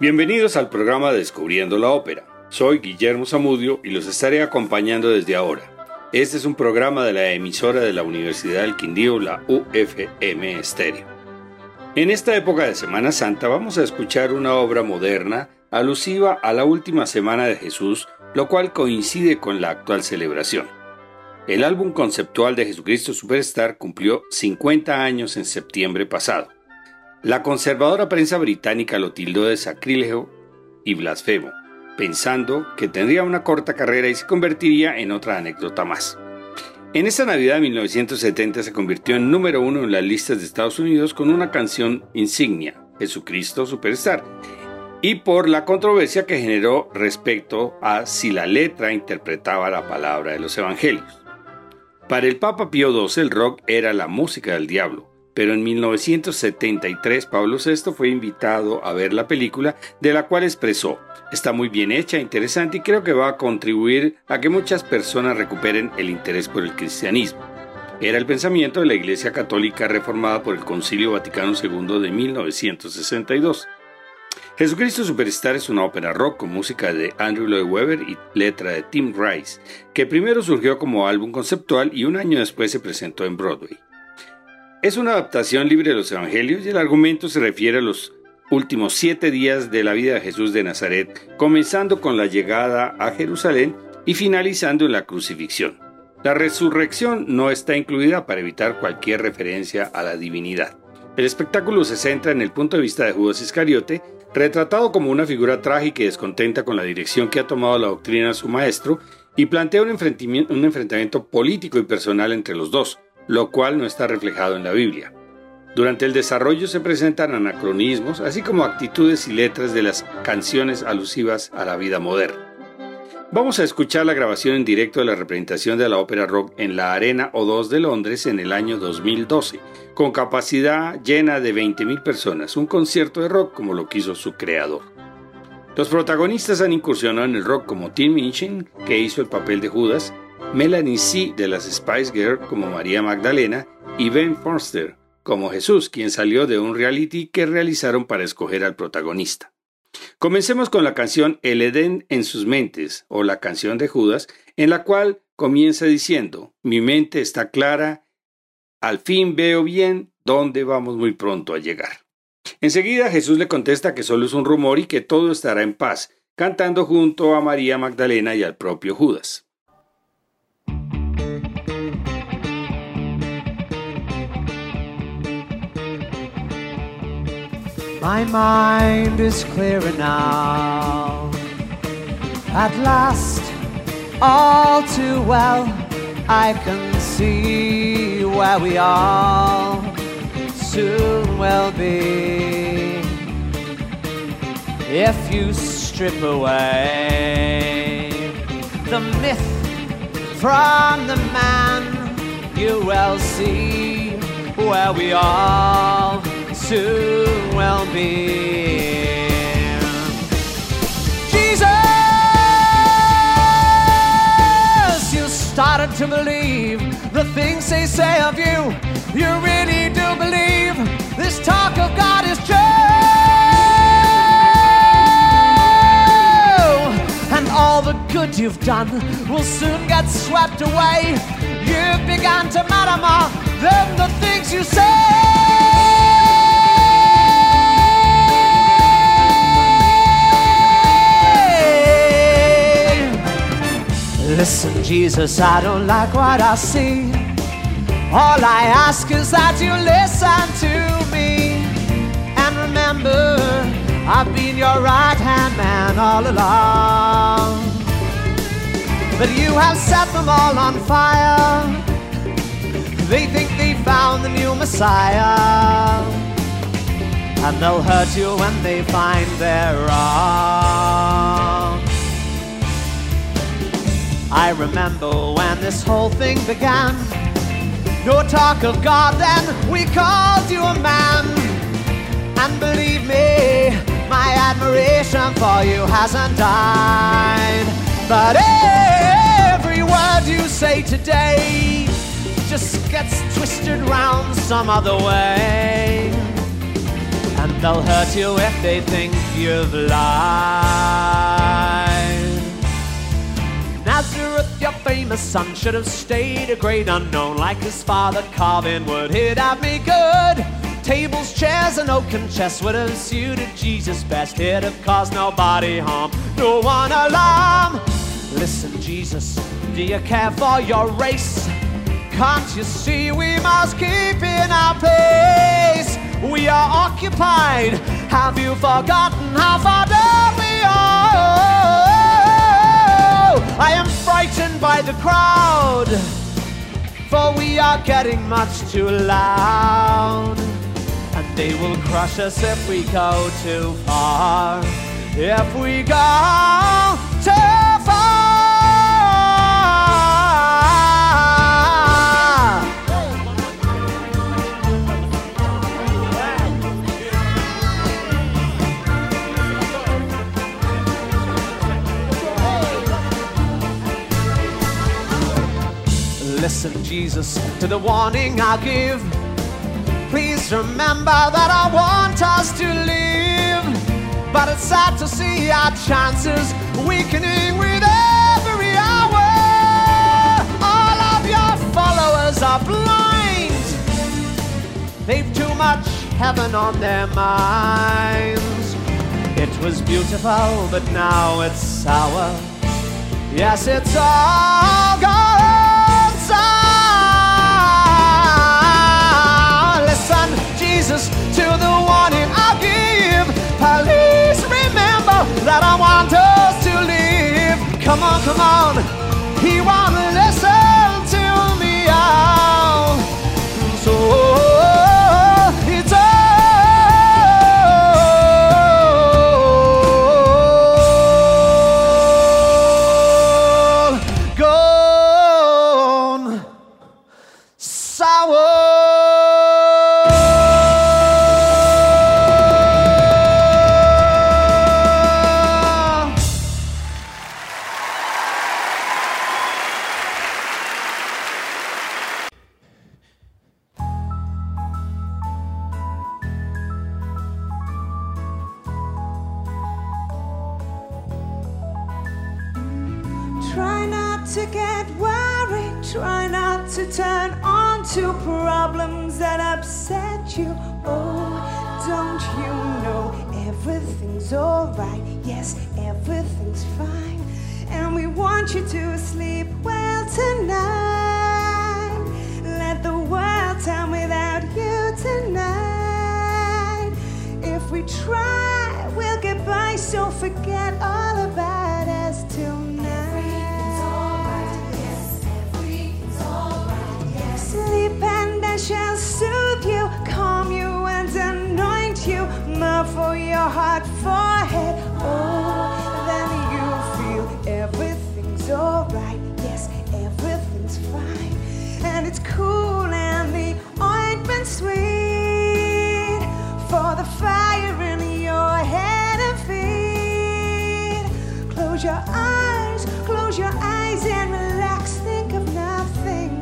Bienvenidos al programa Descubriendo la Ópera. Soy Guillermo Zamudio y los estaré acompañando desde ahora. Este es un programa de la emisora de la Universidad del Quindío, la UFM Estéreo. En esta época de Semana Santa vamos a escuchar una obra moderna alusiva a la última semana de Jesús, lo cual coincide con la actual celebración. El álbum conceptual de Jesucristo Superstar cumplió 50 años en septiembre pasado. La conservadora prensa británica lo tildó de sacrílego y blasfemo, pensando que tendría una corta carrera y se convertiría en otra anécdota más. En esa Navidad de 1970 se convirtió en número uno en las listas de Estados Unidos con una canción insignia, Jesucristo Superstar, y por la controversia que generó respecto a si la letra interpretaba la palabra de los evangelios. Para el Papa Pío XII el rock era la música del diablo, pero en 1973 Pablo VI fue invitado a ver la película, de la cual expresó, está muy bien hecha, interesante y creo que va a contribuir a que muchas personas recuperen el interés por el cristianismo. Era el pensamiento de la Iglesia Católica reformada por el Concilio Vaticano II de 1962. Jesucristo Superstar es una ópera rock con música de Andrew Lloyd Webber y letra de Tim Rice, que primero surgió como álbum conceptual y un año después se presentó en Broadway. Es una adaptación libre de los Evangelios y el argumento se refiere a los últimos siete días de la vida de Jesús de Nazaret, comenzando con la llegada a Jerusalén y finalizando en la crucifixión. La resurrección no está incluida para evitar cualquier referencia a la divinidad. El espectáculo se centra en el punto de vista de Judas Iscariote, retratado como una figura trágica y descontenta con la dirección que ha tomado la doctrina de su maestro, y plantea un enfrentamiento, político y personal entre los dos, lo cual no está reflejado en la Biblia. Durante el desarrollo se presentan anacronismos, así como actitudes y letras de las canciones alusivas a la vida moderna. Vamos a escuchar la grabación en directo de la representación de la ópera rock en la Arena O2 de Londres en el año 2012, con capacidad llena de 20.000 personas, un concierto de rock como lo quiso su creador. Los protagonistas han incursionado en el rock como Tim Minchin, que hizo el papel de Judas, Melanie C. de las Spice Girls como María Magdalena y Ben Forster como Jesús, quien salió de un reality que realizaron para escoger al protagonista. Comencemos con la canción El Edén en sus mentes, o la canción de Judas, en la cual comienza diciendo, mi mente está clara, al fin veo bien dónde vamos muy pronto a llegar. Enseguida Jesús le contesta que solo es un rumor y que todo estará en paz, cantando junto a María Magdalena y al propio Judas. My mind is clearer now. At last, all too well, I can see where we all soon will be. If you strip away the myth from the man, you will see where we all soon will be. Jesus, you started to believe the things they say of you. You really do believe this talk of God is true. And all the good you've done will soon get swept away. You've begun to matter more than the things you say. Listen, Jesus, I don't like what I see. All I ask is that you listen to me. And remember, I've been your right hand man all along. But you have set them all on fire. They think they found the new Messiah. And they'll hurt you when they find they're wrong. I remember when this whole thing began. No talk of God, then we called you a man. And believe me, my admiration for you hasn't died. But every word you say today just gets twisted round some other way. And They'll hurt you if they think you've lied. Famous son, should have stayed a great unknown like his father Carvin would. He'd have me good. Tables, chairs, and oaken chests would have suited Jesus best. He'd have caused nobody harm, no one alarm. Listen, Jesus, do you care for your race? Can't you see we must keep in our place? We are occupied. Have you forgotten how far I am frightened by the crowd, for we are getting much too loud. And they will crush us if we go too far. If we go Jesus, to the warning I give. Please remember that I want us to live. But it's sad to see our chances weakening with every hour. All of your followers are blind. They've too much heaven on their minds. It was beautiful, but now it's sour. Yes, it's all gone to the warning I'll give. Please remember that I want us to live. Come on, come on. He won't everything's alright? Yes, everything's fine. And we want you to sleep well tonight. Let the world turn without you tonight. If we try, we'll get by, so forget all about for your heart, forehead. Oh, then you feel everything's alright. Yes, everything's fine. And it's cool and the ointment's sweet for the fire in your head and feet. Close your eyes, close your eyes and relax. Think of nothing.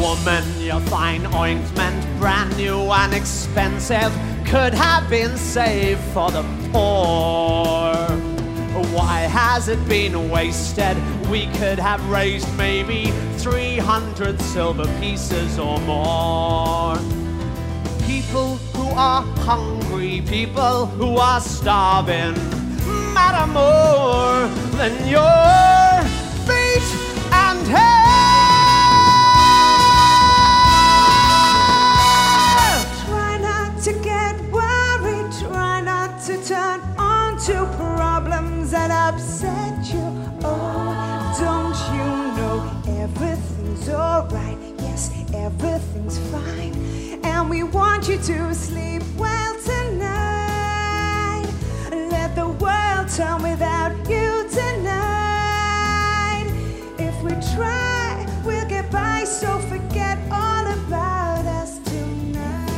Woman, your fine ointment, brand new and expensive, could have been saved for the poor. Why has it been wasted? We could have raised maybe 300 silver pieces or more. People who are hungry, people who are starving, matter more than your fine. And we want you to sleep well tonight. Let the world turn without you tonight. If we try, we'll get by, so forget all about us tonight.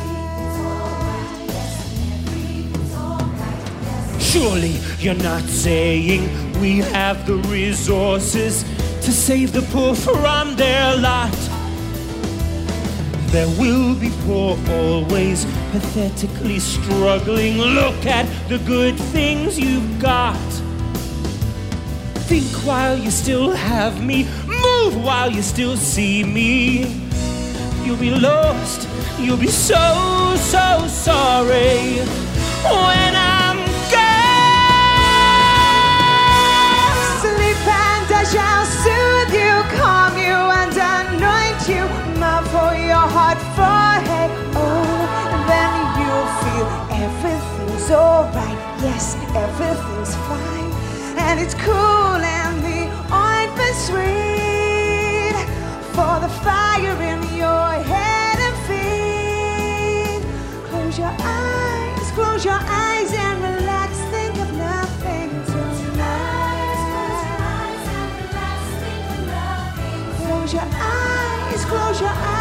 Surely you're not saying we have the resources to save the poor from their lot. There will be poor always, pathetically struggling. Look at the good things you've got. Think while you still have me, move while you still see me. You'll be lost, you'll be so, so sorry when I'm for your heart forehead. Oh, then you'll feel everything's alright. Yes, everything's fine. And it's cool and the ointment's sweet. For the fire in your head and feet. Close your eyes, close your eyes and relax. Think of nothing tonight. Close your eyes, close your eyes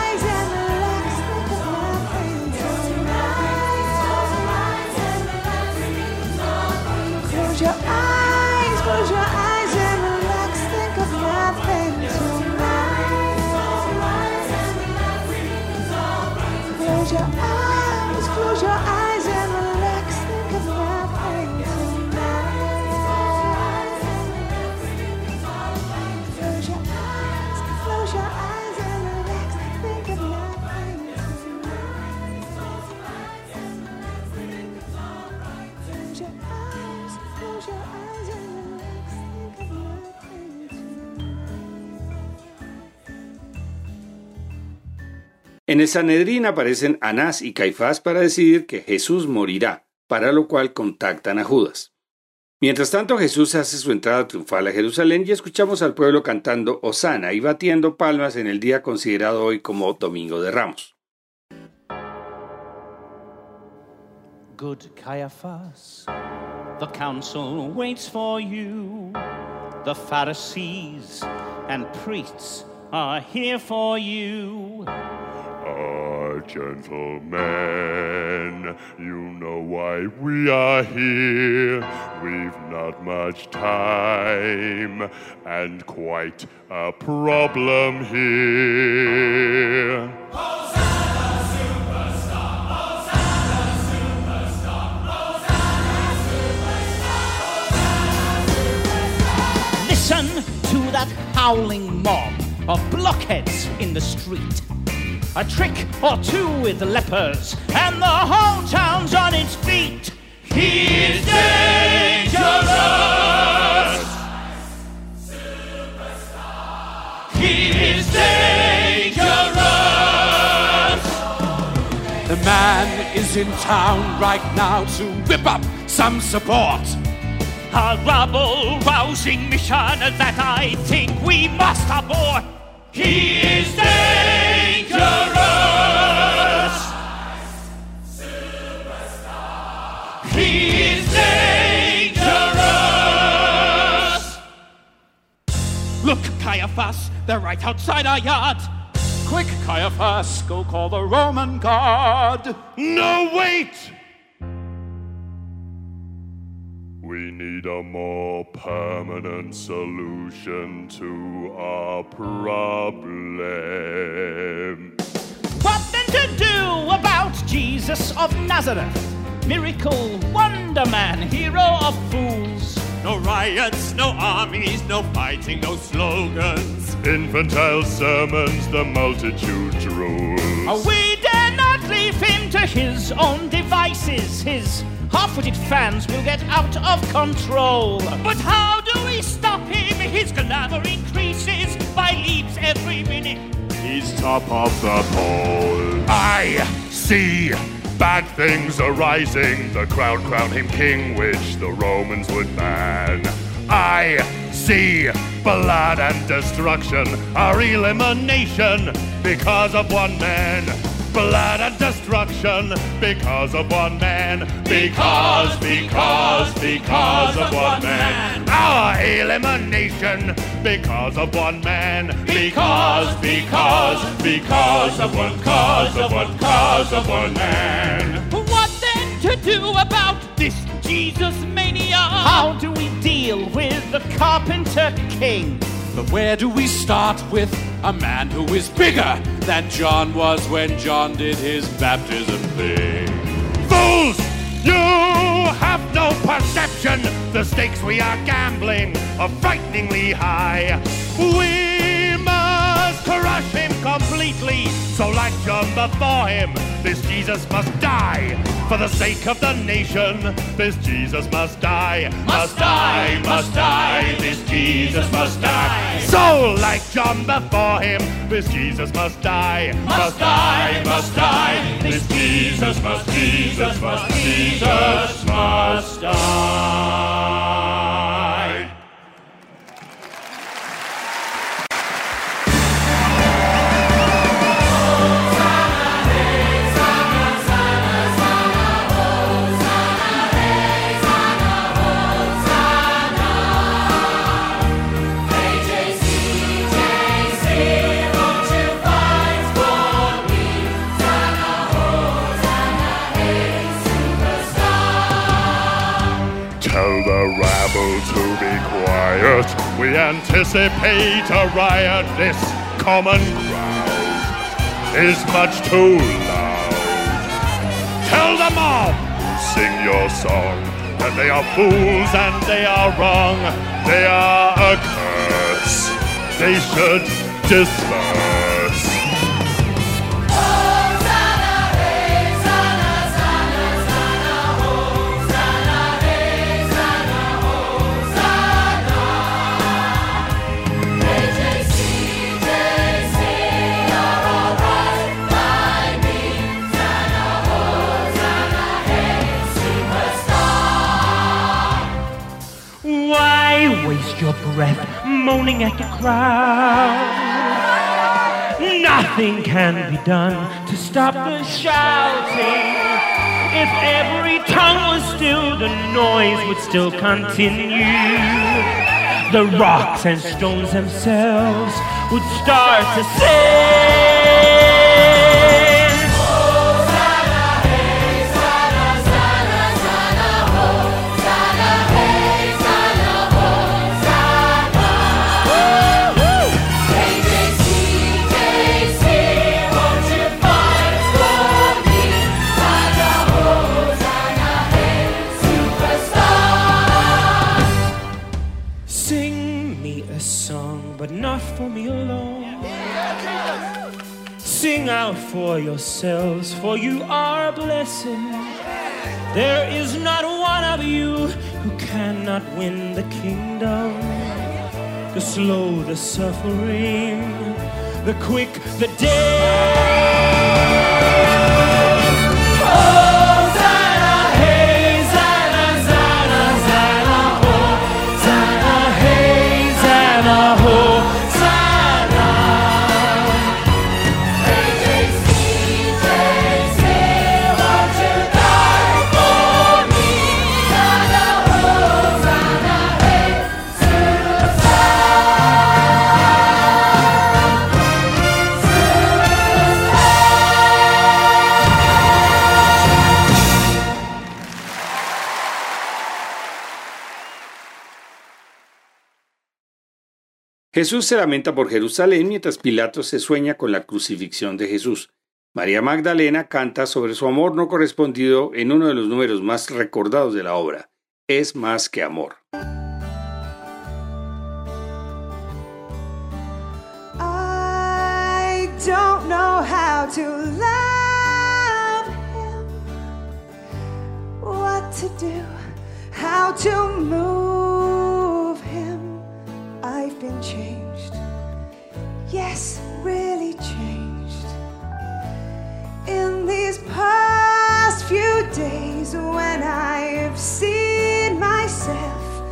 En el Sanedrín aparecen Anás y Caifás para decidir que Jesús morirá, para lo cual contactan a Judas. Mientras tanto, Jesús hace su entrada triunfal a Jerusalén y escuchamos al pueblo cantando Osana y batiendo palmas en el día considerado hoy como Domingo de Ramos. Good Caiaphas, the council waits for you. The Pharisees and priests are here for you. Ah, gentlemen, you know why we are here. We've not much time and quite a problem here. Listen to that howling mob of blockheads in the street. A trick or two with lepers, and the whole town's on its feet. He is dangerous. He is dangerous. The man is in town right now to whip up some support. A rabble rousing mission that I think we must abort. He is dangerous. Look, Caiaphas, they're right outside our yard. Quick, Caiaphas, go call the Roman guard. No, wait! We need a more permanent solution to our problem. What then to do about Jesus of Nazareth? Miracle, wonder man, hero of fools. No riots, no armies, no fighting, no slogans. Infantile sermons, the multitude rules. We dare not leave him to his own devices. His half-witted fans will get out of control. But how do we stop him? His glamour increases by leaps every minute. He's top of the poll. I see bad things arising. The crowd crown him king, which the Romans would ban. I see blood and destruction, our elimination because of one man. Blood and destruction because of one man. Because, because, because of one man. Our elimination because of one man. Because, because, because of one cause of one cause of one man. What then to do about this Jesus mania? How do we deal with the carpenter king? But where do we start with a man who is bigger than John was when John did his baptism thing. Fools! You have no perception. The stakes we are gambling are frighteningly high. We crush him completely. So, like John before him, this Jesus must die. For the sake of the nation, this Jesus must die. Must die, must die, this Jesus must die. So, like John before him, this Jesus must die. Must die, must die, this Jesus must, Jesus must, Jesus We anticipate a riot. This common crowd is much too loud. Tell the mob, sing your song, that they are fools and they are wrong. They are a curse. They should disperse. Breath moaning at the crowd? Nothing can be done to stop the shouting. If every tongue was still, the noise would still continue. The rocks and stones themselves would start to sing. Sing out for yourselves, for you are a blessing. There is not one of you who cannot win the kingdom. The slow, the suffering, the quick, the dead. Jesús se lamenta por Jerusalén mientras Pilato se sueña con la crucifixión de Jesús. María Magdalena canta sobre su amor no correspondido en uno de los números más recordados de la obra. Es más que amor. I don't know how to love what to do, how to move. I've been changed, yes, really changed. In these past few days, when I've seen myself,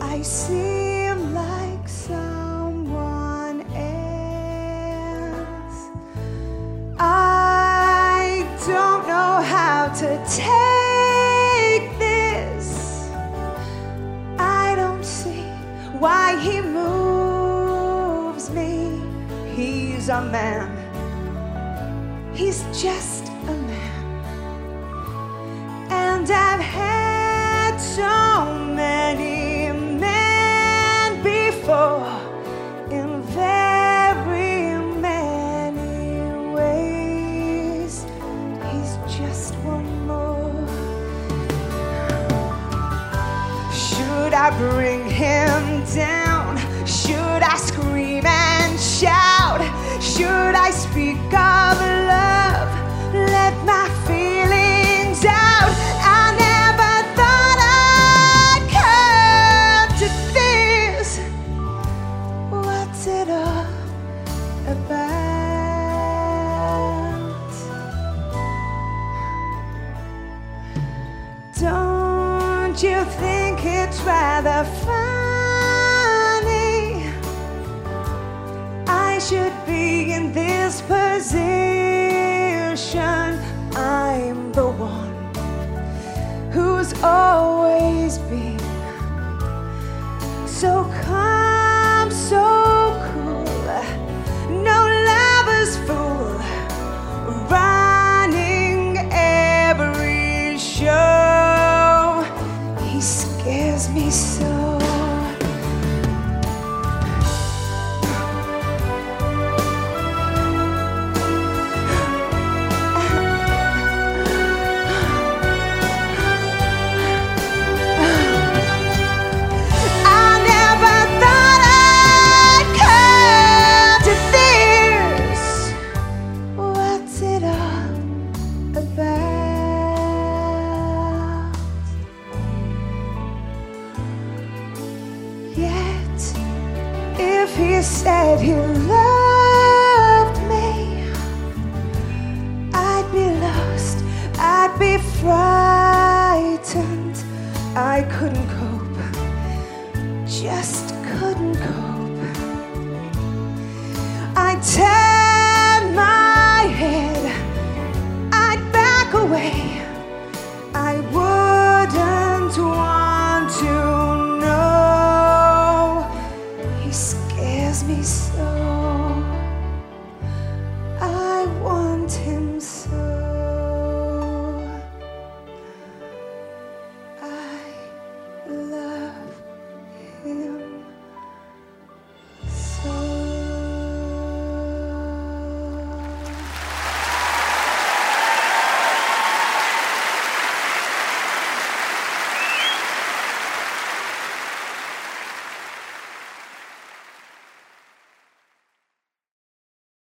I seem like someone else. I don't know how to take this. I don't see why he a man. He's just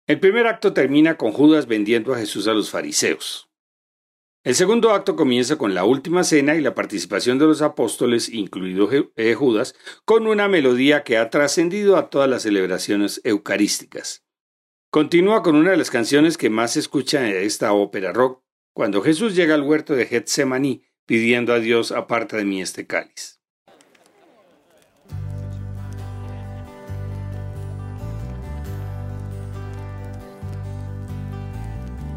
El primer acto termina con Judas vendiendo a Jesús a los fariseos. El segundo acto comienza con la última cena y la participación de los apóstoles, incluido eh, Judas, con una melodía que ha trascendido a todas las celebraciones eucarísticas. Continúa con una de las canciones que más se escucha en esta ópera rock, cuando Jesús llega al huerto de Getsemaní pidiendo a Dios aparta de mí este cáliz.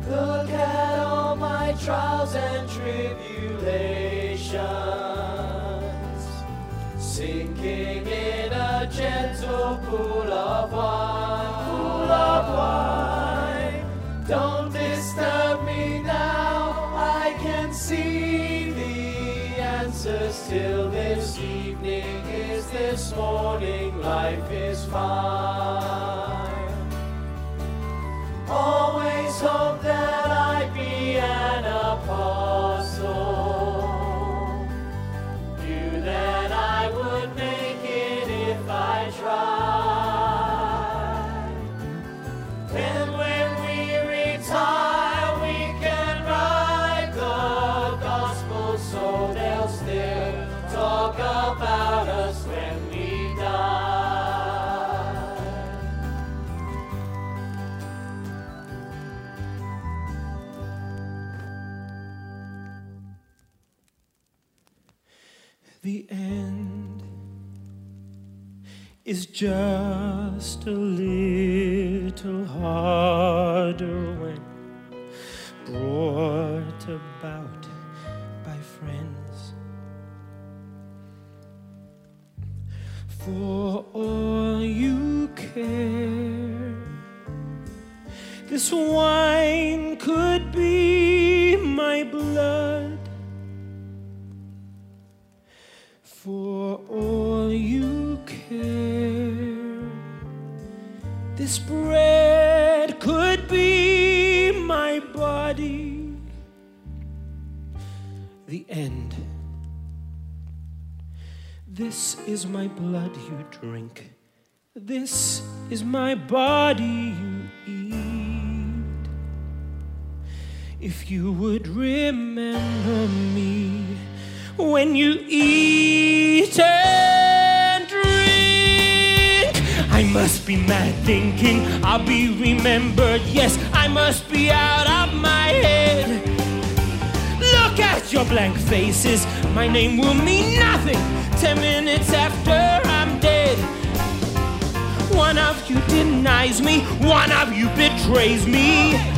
Look at all my trials and tribulations, sinking in a gentle pool of wine. Pool of wine. Don't disturb me now. I can see the answers till this evening. Is this morning? Life is fine. Always hope is just a little harder when brought about by friends. For all you care, this wine this bread could be my body. The end. This is my blood you drink. This is my body you eat. If you would remember me when you eat and must be mad thinking I'll be remembered. Yes, I must be out of my head. Look at your blank faces. My name will mean nothing. Ten minutes after I'm dead. One of you denies me, one of you betrays me.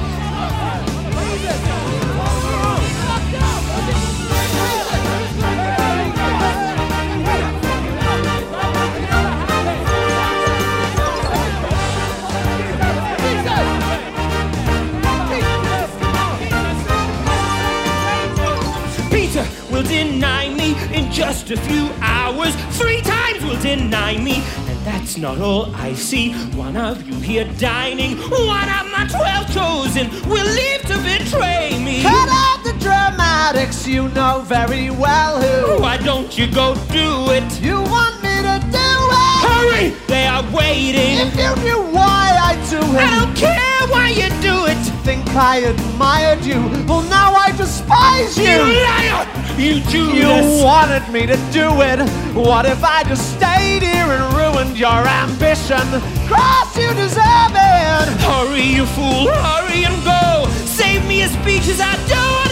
Deny me in just a few hours. Three times will deny me. And that's not all I see. One of you here dining, one of my twelve chosen will leave to betray me. Cut out the dramatics, you know very well who. Why don't you go do it? You want me to do it? Hurry! They are waiting. If you knew why I do it, I don't care why you do it. think I admired you. Well, now I despise You you. liar! You You Judas! wanted me to do it. What if I just stayed here and ruined your ambition? Cross, you deserve it. Hurry, you fool! Hurry and go! Save me a speech as I wanna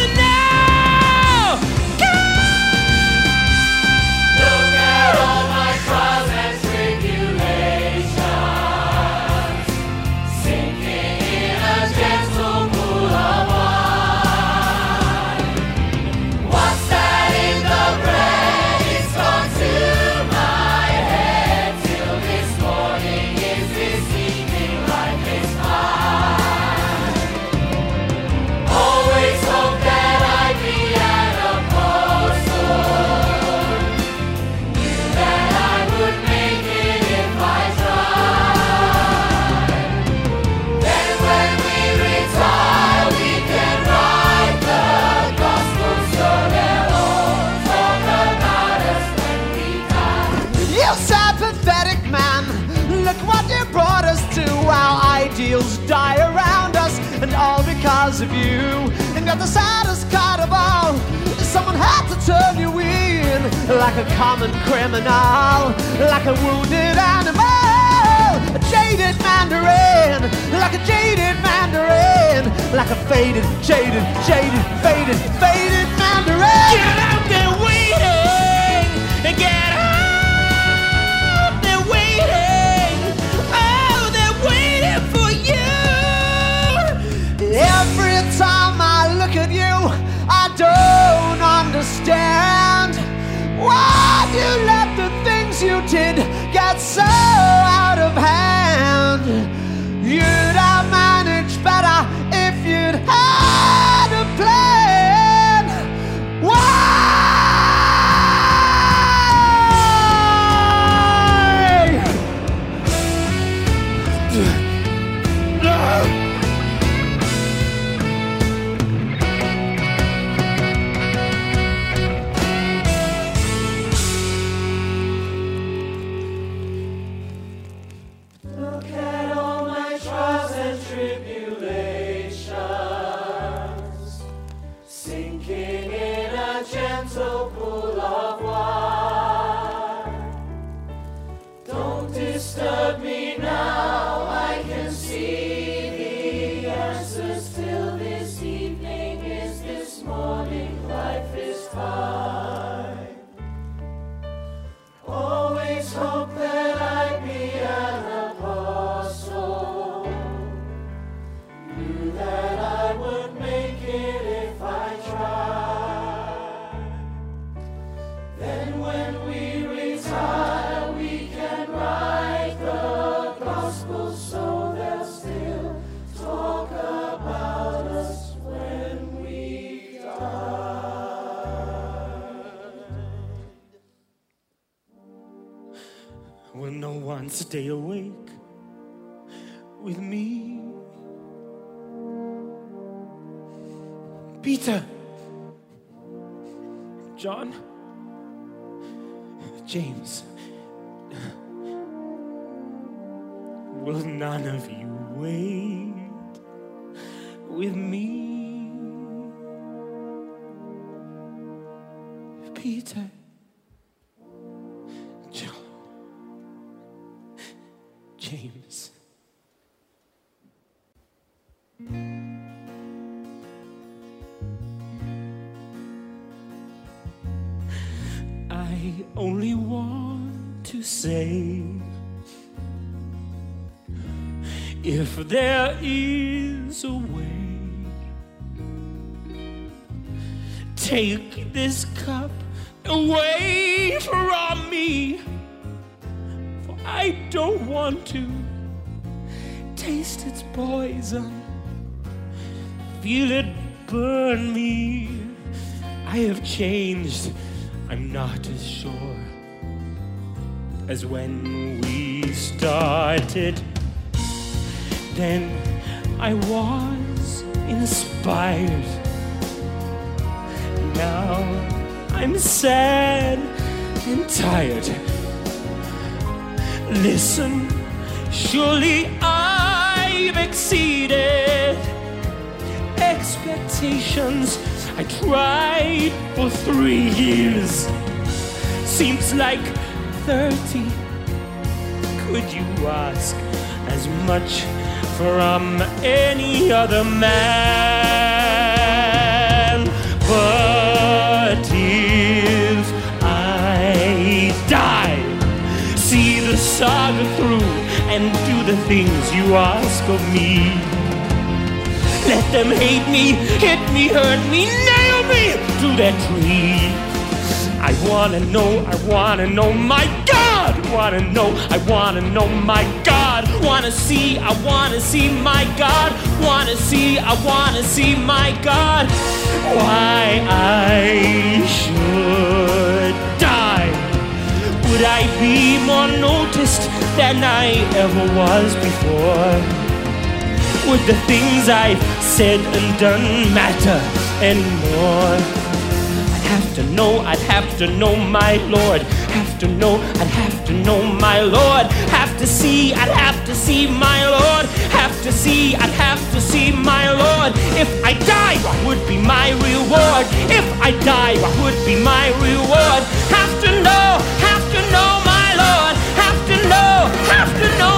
common criminal, like a wounded animal, a jaded mandarin, like a jaded mandarin, like a faded, jaded, jaded, faded, faded mandarin. Get out there waiting! and Get out there waiting! Oh, they're waiting for you! Every time I look at you, I don't understand you let the things you did say if there is a way, take this cup away from me, for I don't want to taste its poison, feel it burn me. I have changed, I'm not as sure as when we started. Then I was inspired. Now I'm sad and tired. Listen, surely I've exceeded expectations. I tried for three years. Seems like 30. Could you ask as much from any other man? But if I die, see the saga through and do the things you ask of me. Let them hate me, hit me, hurt me, nail me to that tree. I wanna know, I wanna know, my God, wanna know, I wanna know, my God, wanna see, I wanna see, my God, wanna see, I wanna see, my God, why I should die. Would I be more noticed than I ever was before? Would the things I've said and done matter anymore? I'd have to know, I'd have to know my Lord. Have to know, I'd have to know my Lord. Have to see, I'd have to see my Lord. Have to see, I'd have to see my Lord. If I die, what would be my reward? If I die, what would be my reward? Have to know, have to know my Lord. Have to know, have to know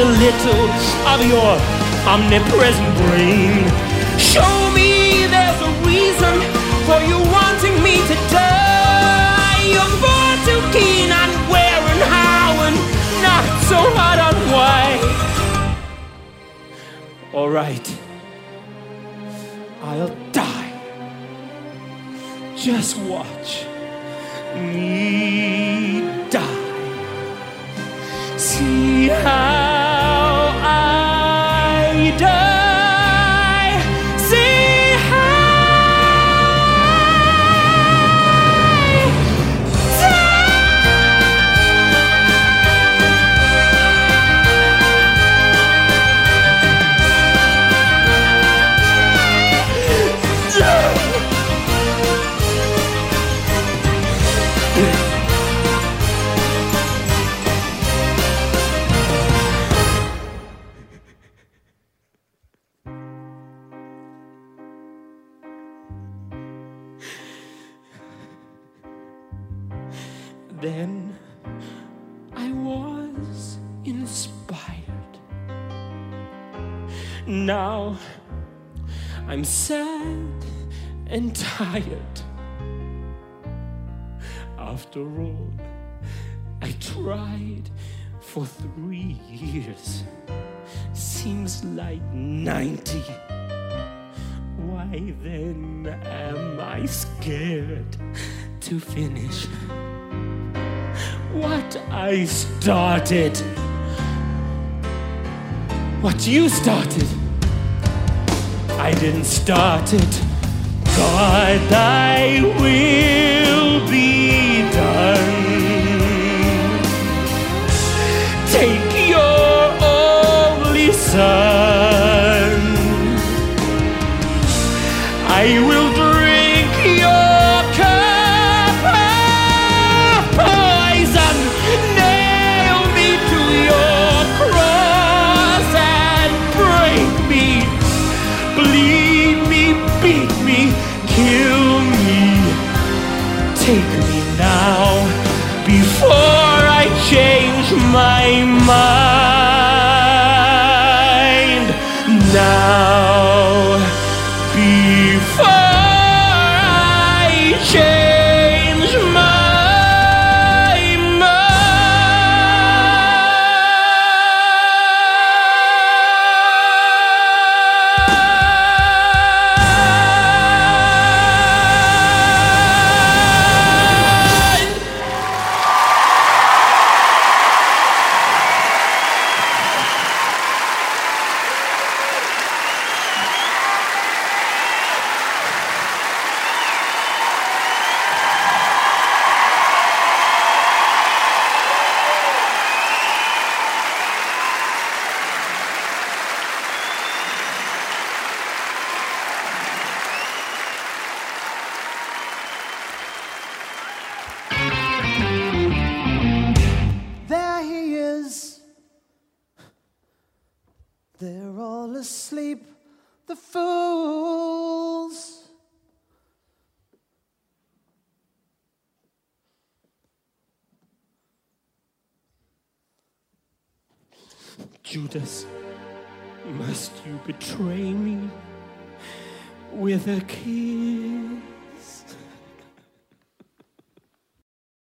a little of your omnipresent brain. Show me there's a reason for you wanting me to die. You're far too keen on where and how and not so hot on why. All right, I'll die. Just watch me die. See how I'm sad and tired. After all, I tried for three years. Seems like 90. Why then am I scared to finish what I started? What you started? I didn't start it. God, thy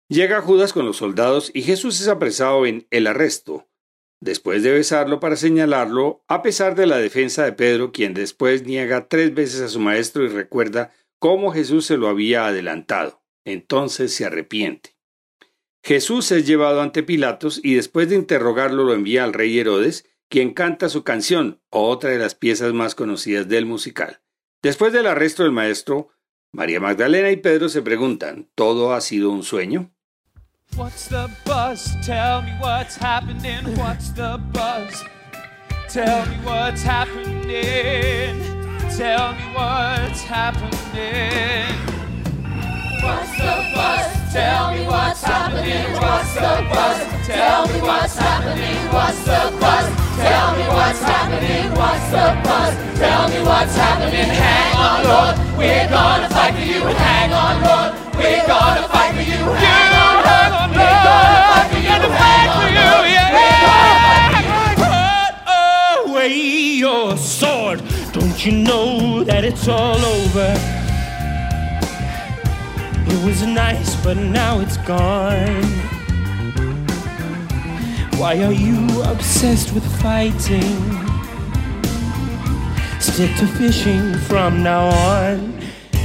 Llega Judas con los soldados y Jesús es apresado en el arresto, después de besarlo para señalarlo, a pesar de la defensa de Pedro, quien después niega tres veces a su maestro y recuerda cómo Jesús se lo había adelantado. Entonces se arrepiente. Jesús es llevado ante Pilatos y después de interrogarlo lo envía al rey Herodes, quien canta su canción, otra de las piezas más conocidas del musical. Después del arresto del maestro, María Magdalena y Pedro se preguntan, ¿todo ha sido un sueño? What's the buzz? Tell me what's happening. What's the buzz? Tell me what's happening. Tell me what's happening. What's the buzz? Tell me what's happening. What's the buzz? Tell me what's happening. What's the buzz? Tell me what's happening. What's the buzz? Tell me what's happening. Hang on, Lord. We're gonna fight for you. Hang on, Lord. We're gonna fight for you. Hang on, Lord. We're gonna fight for you. Hang on, Lord. Put away your sword. Don't you know that it's all over? It was nice, but now it's gone. Why are you obsessed with fighting? Stick to fishing from now on.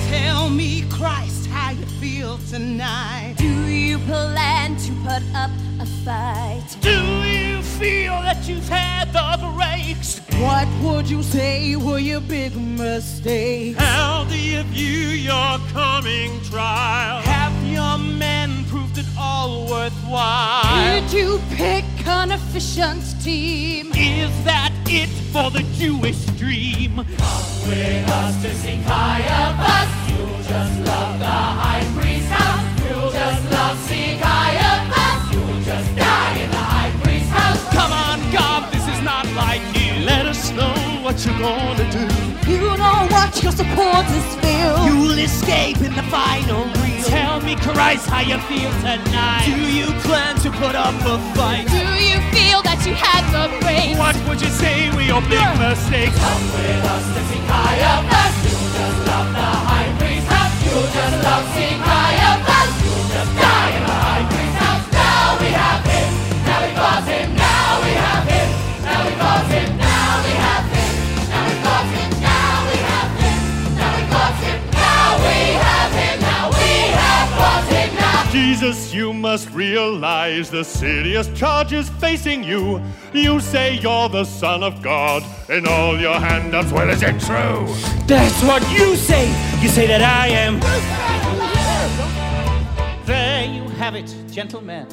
Tell me, Christ, how you feel tonight. Do you plan to put up a fight? Do you feel that you've had the breaks? What would you say were your big mistakes? How do you view your coming trial? Have your men proved it all worthwhile? Did you pick an efficient team? Is that it for the Jewish dream? Come with us to see Caiaphas. You'll just love the high gonna do. You know what your supporters feel. You'll escape in the final reel. Tell me, Christ, how you feel tonight. Do you plan to put up a fight? Do you feel that you had the brains? What would you say were your big mistakes? Come with us to see Caiaphas. You'll just love the high priest's house. You'll just love seeing Caiaphas. You'll just die in the high priest's house. Now we have him. Now we got him. Now we have him. Now we got him. Jesus, you must realize the serious charges facing you. You say you're the Son of God in all your hand-ups. Well, is it true? That's what you say. You say that I am. There you have it, gentlemen.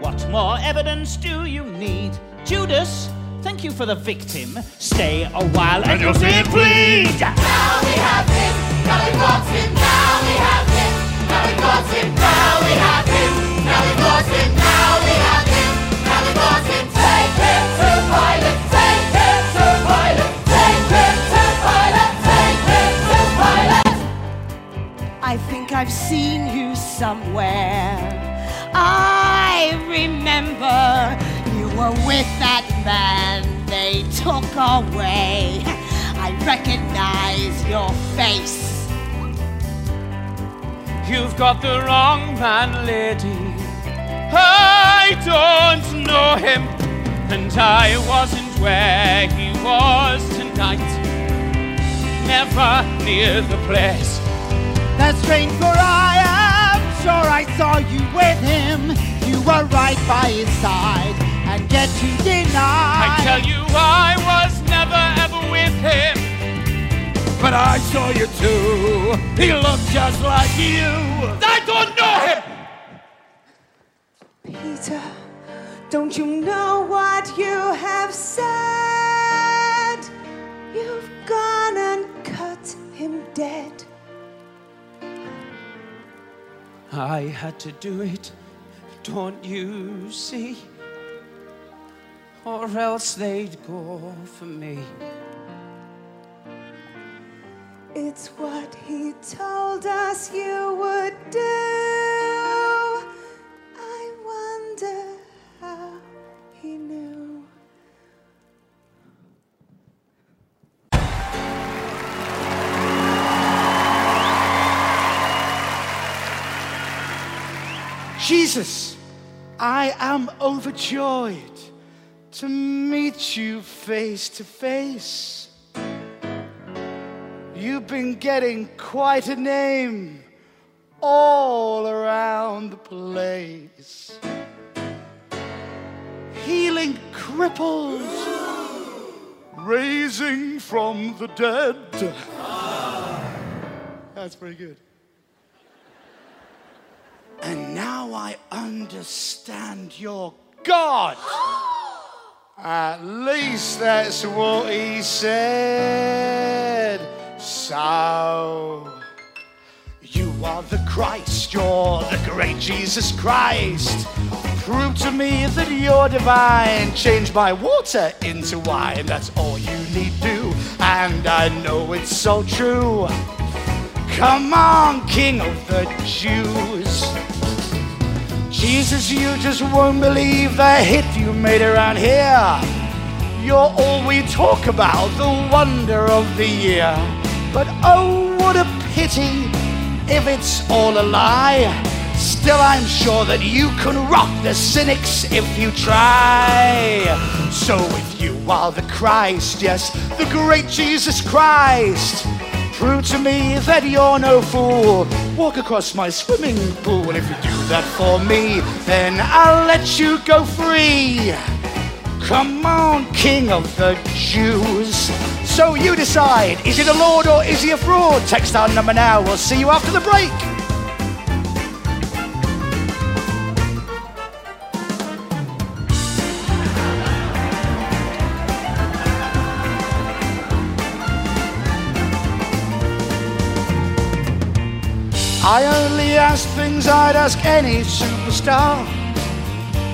What more evidence do you need? Judas, thank you for the victim. Stay a while and, And you'll see it bleed. Now we have him. Now we got him. Now we have him. I think I've seen you somewhere. I remember you were with that man they took away. I recognize your face. You've got the wrong man, lady. I don't know him, and I wasn't where he was tonight. Never near the place. That's strange, for I am sure I saw you with him. You were right by his side, and yet you deny. I tell you, I was never ever with him. But I saw you too. He looked just like you. I don't know him. Peter, don't you know what you have said? You've gone and cut him dead. I had to do it. Don't you see? or else they'd go for me. It's what he told us you would do. I wonder how he knew. Jesus, I am overjoyed to meet you face to face. You've been getting quite a name all around the place. Healing cripples, raising from the dead. That's pretty good. And now I understand your God. At least that's what he said. So, you are the Christ, you're the great Jesus Christ. Prove to me that you're divine. Change my water into wine, that's all you need do. And I know it's so true. Come on, King of the Jews. Jesus, you just won't believe the hit you made around here. You're all we talk about, the wonder of the year. But oh, what a pity if it's all a lie. Still, I'm sure that you can rock the cynics if you try. So, if you are the Christ, yes, the great Jesus Christ, prove to me that you're no fool. Walk across my swimming pool, and if you do that for me, then I'll let you go free. Come on, King of the Jews. So you decide, is he a Lord or is he a fraud? Text our number now, we'll see you after the break. I only ask things I'd ask any superstar.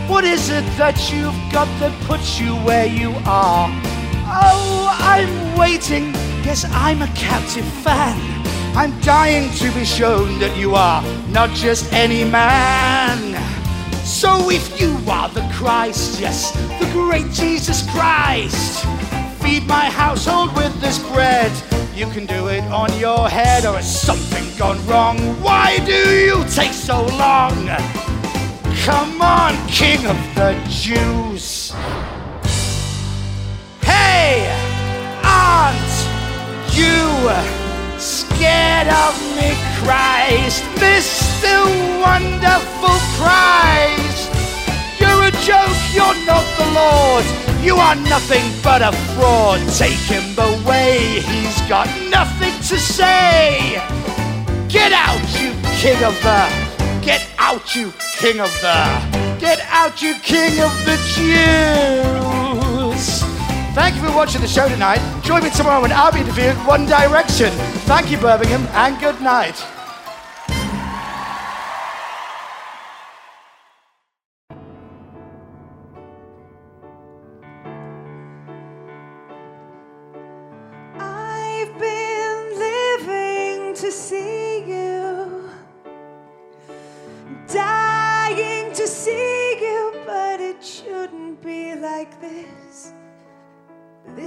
What is it that you've got that puts you where you are? Oh, I'm waiting. Yes, I'm a captive fan. I'm dying to be shown that you are not just any man. So if you are the Christ, yes, the great Jesus Christ, feed my household with this bread. You can do it on your head, or has something gone wrong? Why do you take so long? Come on, King of the Jews. Hey, aren't you scared of me, Christ? Mr. Wonderful Christ. You're a joke, you're not the Lord. You are nothing but a fraud. Take him away, he's got nothing to say. Get out, you king of the. Get out, you king of the. Get out, you king of the Jews. Thank you for watching the show tonight. Join me tomorrow when I'll be interviewing One Direction. Thank you, Birmingham, and good night.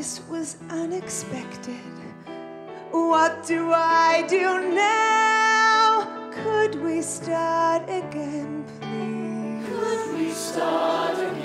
This was unexpected. What do I do now? Could we start again, please? Could we start again,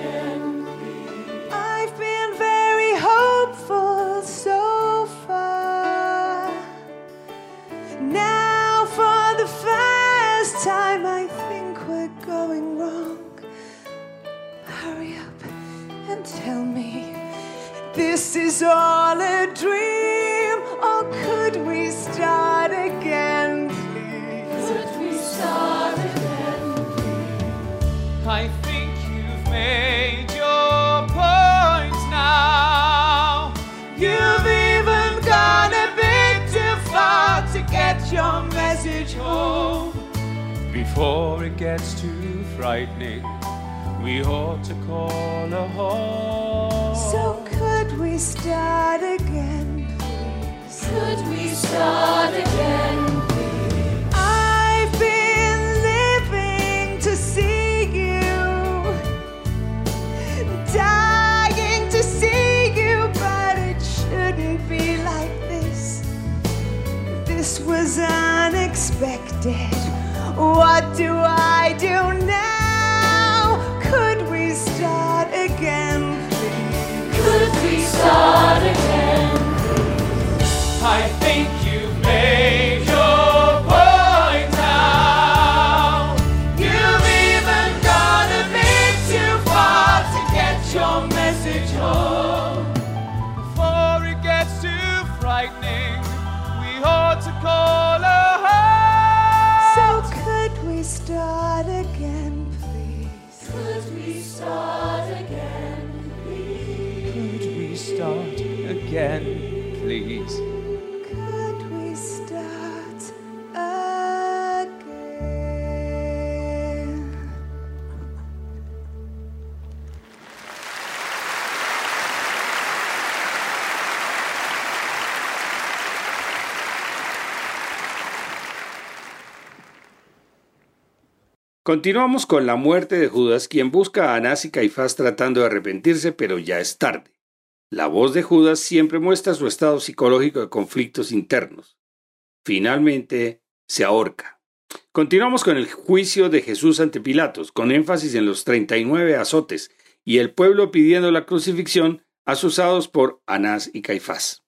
this is all a dream, or could we start again, please? Could we start again? please? I think you've made your point now. You've even gone a bit too far to get your message home. Before it gets too frightening, we ought to call a halt we start again, please? Could we start again? Continuamos con la muerte de Judas, quien busca a Anás y Caifás tratando de arrepentirse, pero ya es tarde. La voz de Judas siempre muestra su estado psicológico de conflictos internos. Finalmente, se ahorca. Continuamos con el juicio de Jesús ante Pilatos, con énfasis en los 39 azotes y el pueblo pidiendo la crucifixión, asusados por Anás y Caifás.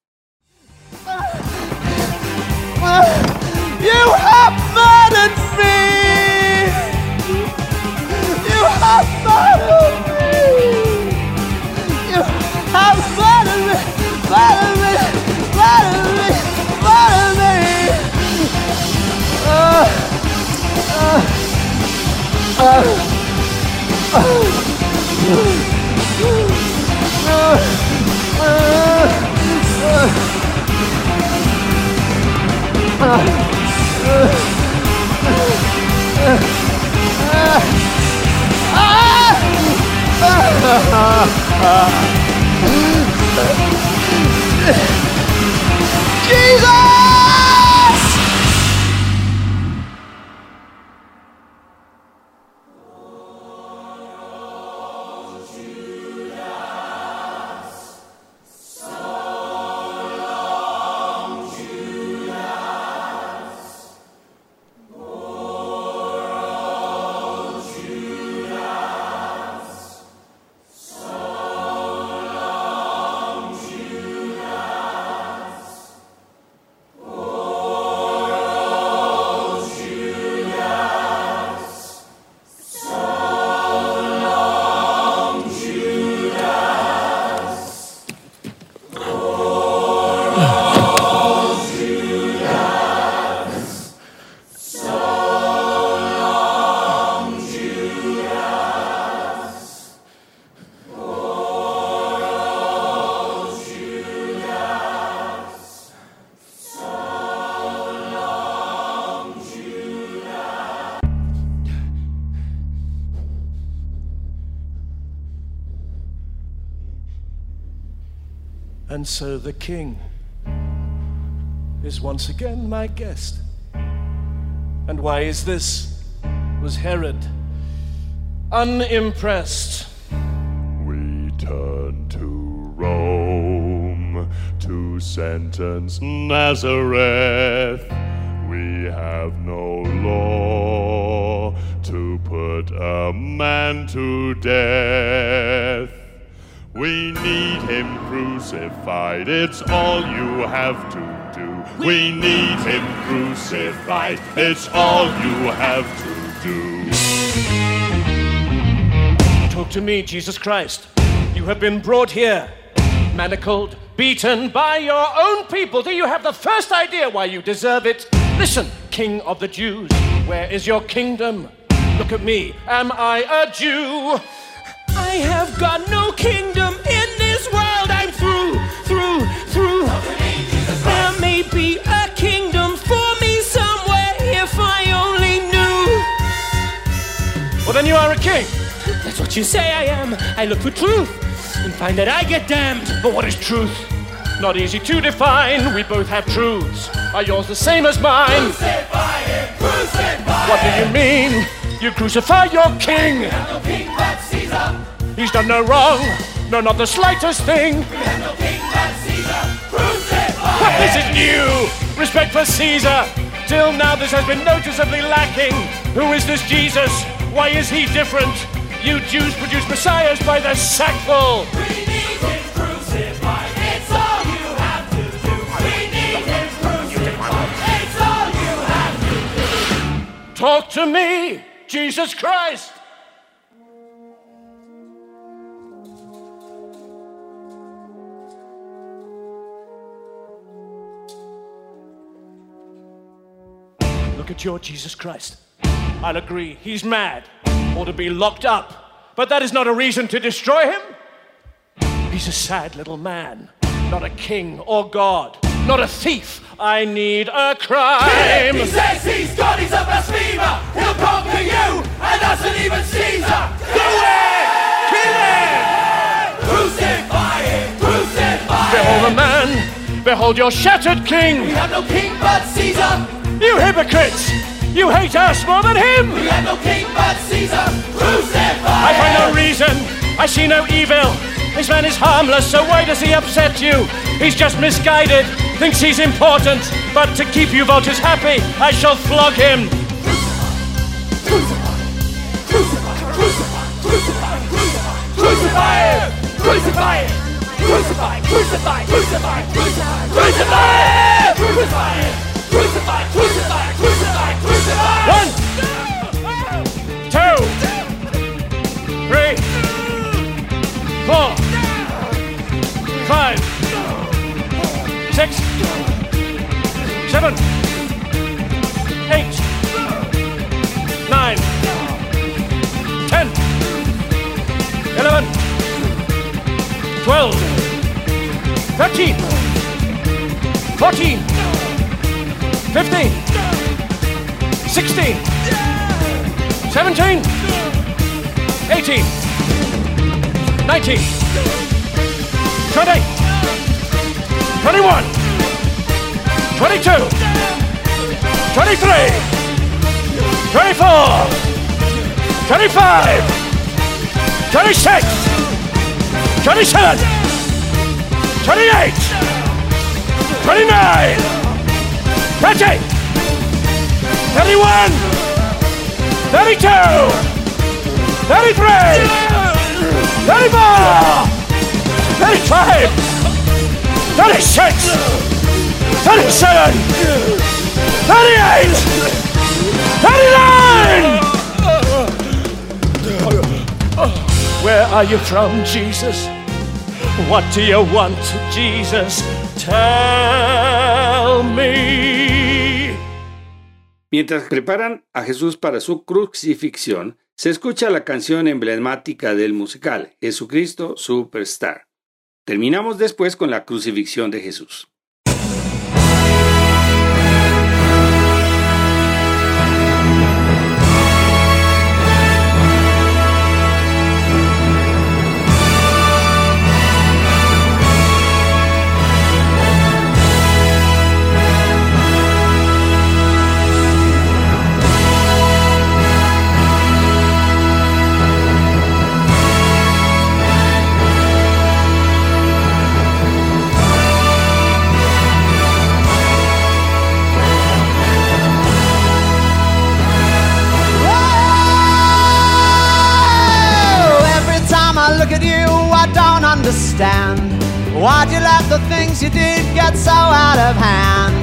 Have murdered me! You have murdered me! Murdered me! And so the king is once again my guest. And why is this? Was Herod unimpressed? We turn to Rome to sentence Nazareth. We have no law to put a man to death. We need him crucified, it's all you have to do. We need him crucified, it's all you have to do. Talk to me, Jesus Christ. You have been brought here, manacled, beaten by your own people. Do you have the first idea why you deserve it? Listen, King of the Jews, where is your kingdom? Look at me. Am I a Jew? I have got no kingdom in this world. I'm through, through, through. There may be a kingdom for me somewhere if I only knew. Well, then you are a king. That's what you say I am. I look for truth and find that I get damned. But what is truth? Not easy to define. We both have truths. Are yours the same as mine? Crucify him! Crucify What do you mean? You crucify your king! No king but Caesar! He's done no wrong, no, not the slightest thing. We have no king but Caesar! Crucify But this is new! Respect for Caesar! Till now, this has been noticeably lacking. Who is this Jesus? Why is he different? You Jews produce messiahs by the sackful! We need him crucified! It's all you have to do! We need him crucified! It's all you have to do! Talk to me, Jesus Christ! Look at your Jesus Christ. I'll agree, he's mad, or to be locked up. But that is not a reason to destroy him. He's a sad little man, not a king or God, not a thief. I need a crime. He says he's God, he's a blasphemer! He'll conquer you, and us and even Caesar! Do it! Kill him! Crucify him! Crucify him! Behold the man! Behold your shattered king! We have no king but Caesar! You hypocrites! You hate us more than him! We have no king but Caesar! Crucify I find no reason. I see no evil. This man is harmless, so why does he upset you? He's just misguided, thinks he's important. But to keep you voters happy, I shall flog him. Crucify him! Crucify him! Crucify! Crucify! Crucify! Crucify! Crucify him! Crucify him! Crucify! Crucify! Crucify! Crucify! One, two, three, four, five, six, seven, eight, nine, ten, eleven, twelve, thirteen, fourteen, fifteen. 16, 17, 18, 19, 20, 21, 22, 23, 24, 25, 26, 27, 28, 29, 30, 31, 32, 33, 34, 35, 36, 37, 38, 39! Where are you from, Jesus? What do you want, Jesus? Tell Mientras preparan a Jesús para su crucifixión, se escucha la canción emblemática del musical, Jesucristo Superstar. Terminamos después con la crucifixión de Jesús. Look at you, I don't understand. Why'd you let the things you did get so out of hand?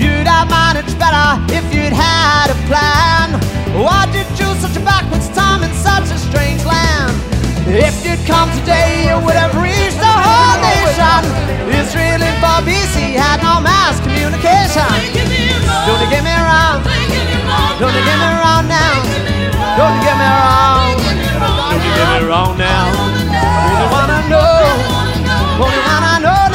You'd have managed better if you'd had a plan. Why'd you choose such a backwards time in such a strange land? If you'd come today, you would have reached the whole nation. Israel and Bob BC had no mass communication. Don't you get me wrong? Don't you get me wrong now? Don't you get me wrong? Don't you get me wrong now? Only wanna know, only wanna know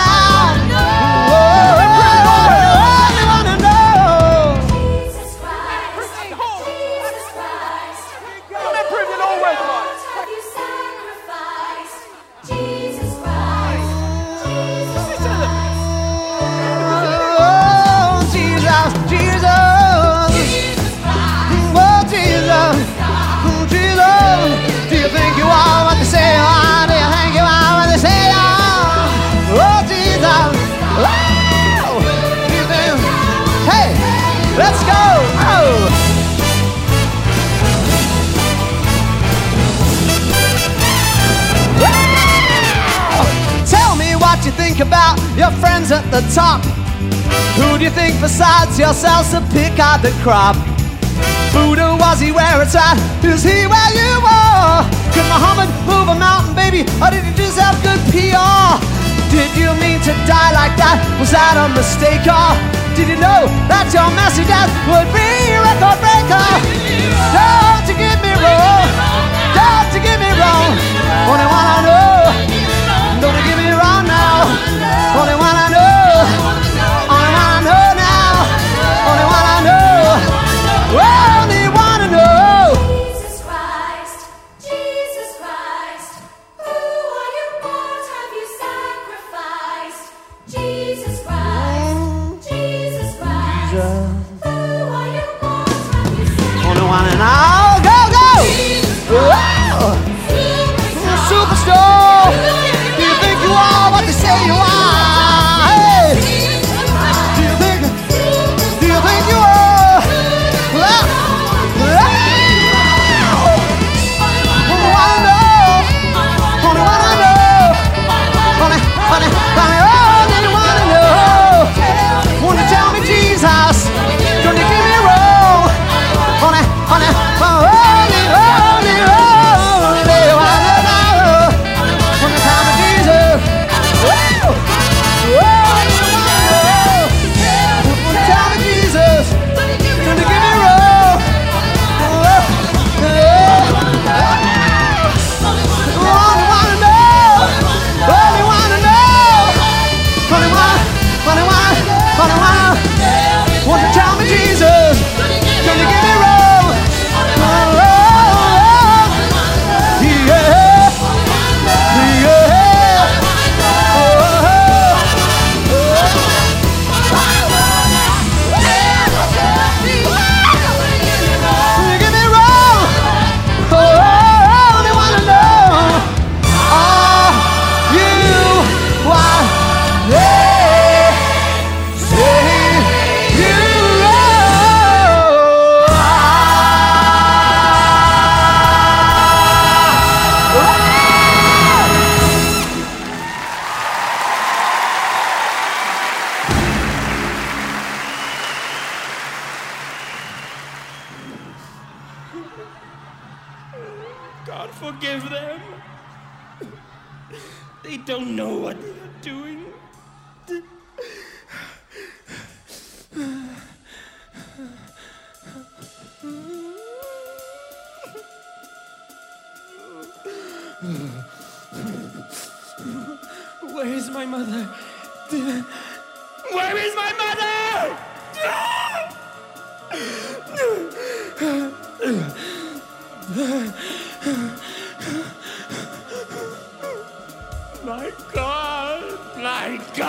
the top? Who do you think besides yourselves to pick out the crop? Buddha, was he where it's at? Is he where you are? Could Muhammad move a mountain, baby? Or did he just have good PR? Did you mean to die like that? Was that a mistake? Or did you know that your messy death would be a record breaker? Don't you get me wrong. Don't you get me wrong. Only wanna know. Don't you get me wrong now. Only wanna know.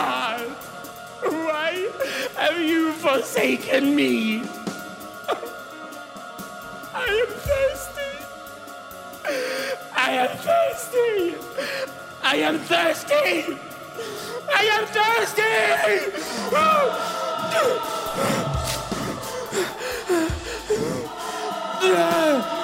God, why have you forsaken me? I am thirsty. I am thirsty. I am thirsty. I am It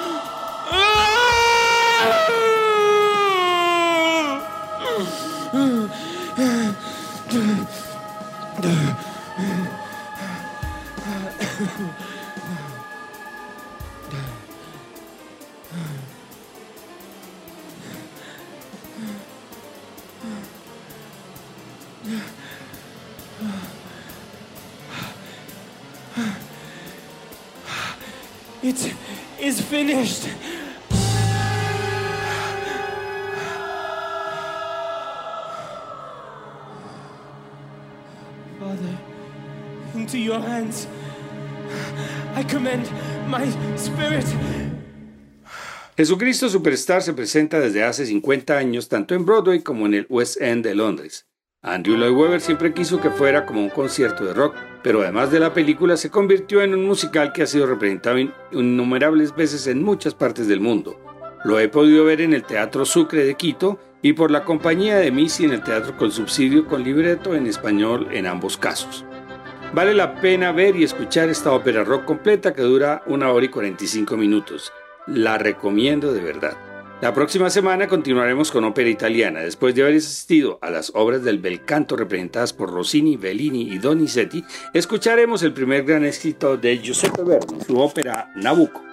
Jesucristo Superstar se presenta desde hace 50 años tanto en Broadway como en el West End de Londres. Andrew Lloyd Webber siempre quiso que fuera como un concierto de rock, pero además de la película se convirtió en un musical que ha sido representado in- innumerables veces en muchas partes del mundo. Lo he podido ver en el Teatro Sucre de Quito y por la compañía de Missy en el Teatro con Subsidio con libreto en español en ambos casos. Vale la pena ver y escuchar esta ópera rock completa que dura una hora y 45 minutos. La recomiendo de verdad. La próxima semana continuaremos con ópera italiana. Después de haber asistido a las obras del bel canto representadas por Rossini, Bellini y Donizetti, escucharemos el primer gran éxito de Giuseppe Verdi, su ópera Nabucco.